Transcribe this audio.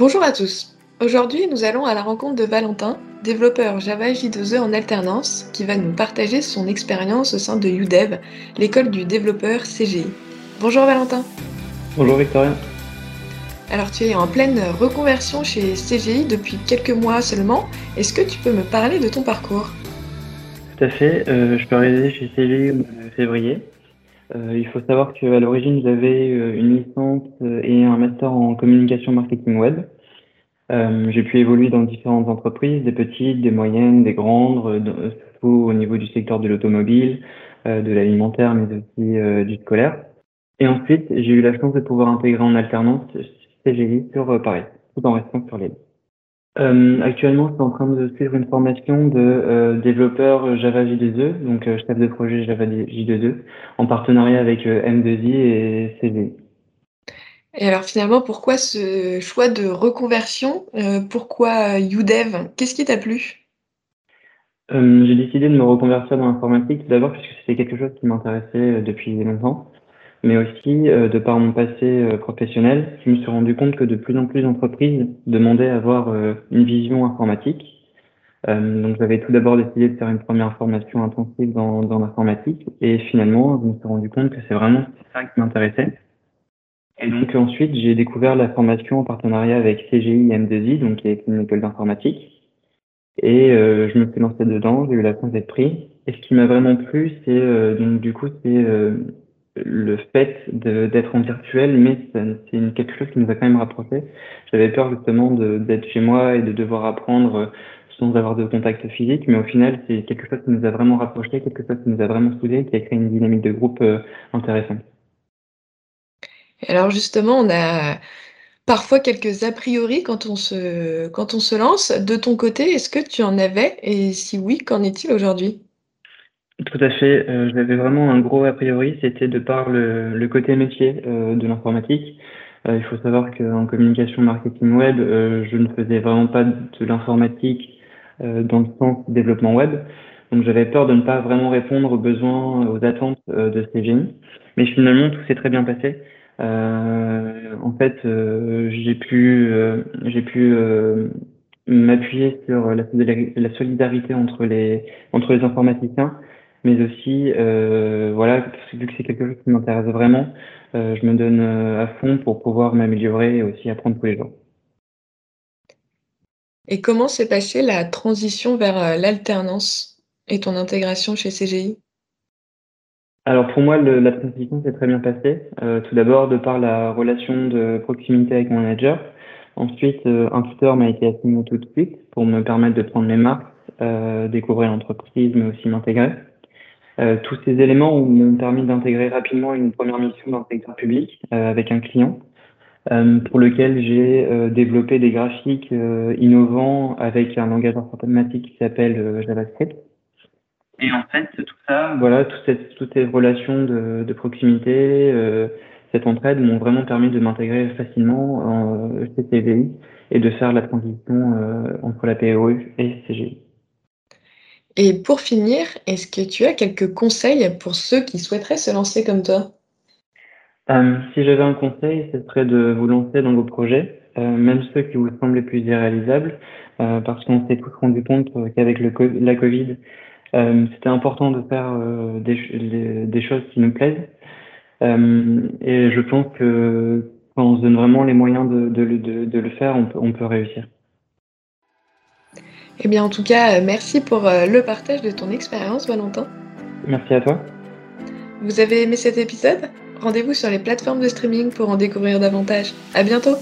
Bonjour à tous. Aujourd'hui, nous allons à la rencontre de Valentin, développeur Java J2E en alternance, qui va nous partager son expérience au sein de UDEV, l'école du développeur CGI. Bonjour Valentin. Bonjour Victoria. Alors tu es en pleine reconversion chez CGI depuis quelques mois seulement. Est-ce que tu peux me parler de ton parcours? Tout à fait. Euh, je peux arriver chez CGI en février. Euh, il faut savoir qu'à l'origine, j'avais euh, une licence et un master en communication marketing web. Euh, j'ai pu évoluer dans différentes entreprises, des petites, des moyennes, des grandes, euh, surtout au niveau du secteur de l'automobile, euh, de l'alimentaire, mais aussi du scolaire. Et ensuite, j'ai eu la chance de pouvoir intégrer en alternance CGI sur Paris, tout en restant sur l'île. Euh, actuellement, je suis en train de suivre une formation de développeur Java J2E, donc chef de projet Java J2E, en partenariat avec M2I et CGI. Et alors finalement, pourquoi ce choix de reconversion euh, Pourquoi UDEV? Qu'est-ce qui t'a plu? Euh, J'ai décidé de me reconvertir dans l'informatique d'abord parce que c'était quelque chose qui m'intéressait euh, depuis longtemps, mais aussi de par mon passé professionnel, je me suis rendu compte que de plus en plus d'entreprises demandaient à avoir une vision informatique. donc j'avais tout d'abord décidé de faire une première formation intensive dans, dans l'informatique et finalement je me suis rendu compte que c'est vraiment ça qui m'intéressait. Et donc ensuite, j'ai découvert la formation en partenariat avec CGI M2I, donc qui est une école d'informatique. Et euh, je me suis lancé dedans, j'ai eu la chance d'être pris. Et ce qui m'a vraiment plu, c'est euh, donc du coup, c'est euh, le fait d'être en virtuel, mais c'est quelque chose qui nous a quand même rapprochés. J'avais peur justement d'être chez moi et de devoir apprendre sans avoir de contact physique, mais au final, c'est quelque chose qui nous a vraiment rapprochés, quelque chose qui nous a vraiment soudés, qui a créé une dynamique de groupe intéressante alors justement, on a parfois quelques a priori quand on se, quand on se lance. De ton côté, est-ce que tu en avais? Et si oui, qu'en est-il aujourd'hui? Tout à fait. Euh, j'avais vraiment un gros a priori, c'était de par le, côté métier euh, de l'informatique. Euh, il faut savoir qu'en communication marketing web, je ne faisais vraiment pas de l'informatique dans le sens développement web. Donc j'avais peur de ne pas vraiment répondre aux besoins, aux attentes de ces génies. Mais finalement, tout s'est très bien passé. Euh, en fait, euh, j'ai pu, euh, j'ai pu m'appuyer sur la, la, solidarité entre les entre les informaticiens, mais aussi voilà vu que c'est quelque chose qui m'intéresse vraiment, je me donne à fond pour pouvoir m'améliorer et aussi apprendre tous les jours. Et comment s'est passée la transition vers l'alternance et ton intégration chez CGI alors pour moi, le, la transition s'est très bien passée. Euh, tout d'abord, de par la relation de proximité avec mon manager. Ensuite, euh, un tuteur m'a été assigné tout de suite pour me permettre de prendre mes marques, euh, découvrir l'entreprise, mais aussi m'intégrer. Euh, tous ces éléments m'ont permis d'intégrer rapidement une première mission dans le secteur public avec un client pour lequel j'ai développé des graphiques innovants avec un langage informatique qui s'appelle JavaScript. Et en fait, tout ça, voilà, toutes ces, toutes ces relations de, de proximité, euh, cette entraide m'ont vraiment permis de m'intégrer facilement en CCVI et de faire la transition euh, entre la POE et CGI. Et pour finir, est-ce que tu as quelques conseils pour ceux qui souhaiteraient se lancer comme toi? Euh, Si j'avais un conseil, ce serait de vous lancer dans vos projets, euh, même ceux qui vous semblent les plus irréalisables, euh, parce qu'on s'est tous rendu compte qu'avec le, la Covid, c'était important de faire des, choses qui nous plaisent. Et je pense que quand on se donne vraiment les moyens de, le faire, on peut réussir. Eh bien, en tout cas, merci pour le partage de ton expérience, Valentin. Merci à toi. Vous avez aimé cet épisode? Rendez-vous sur les plateformes de streaming pour en découvrir davantage. À bientôt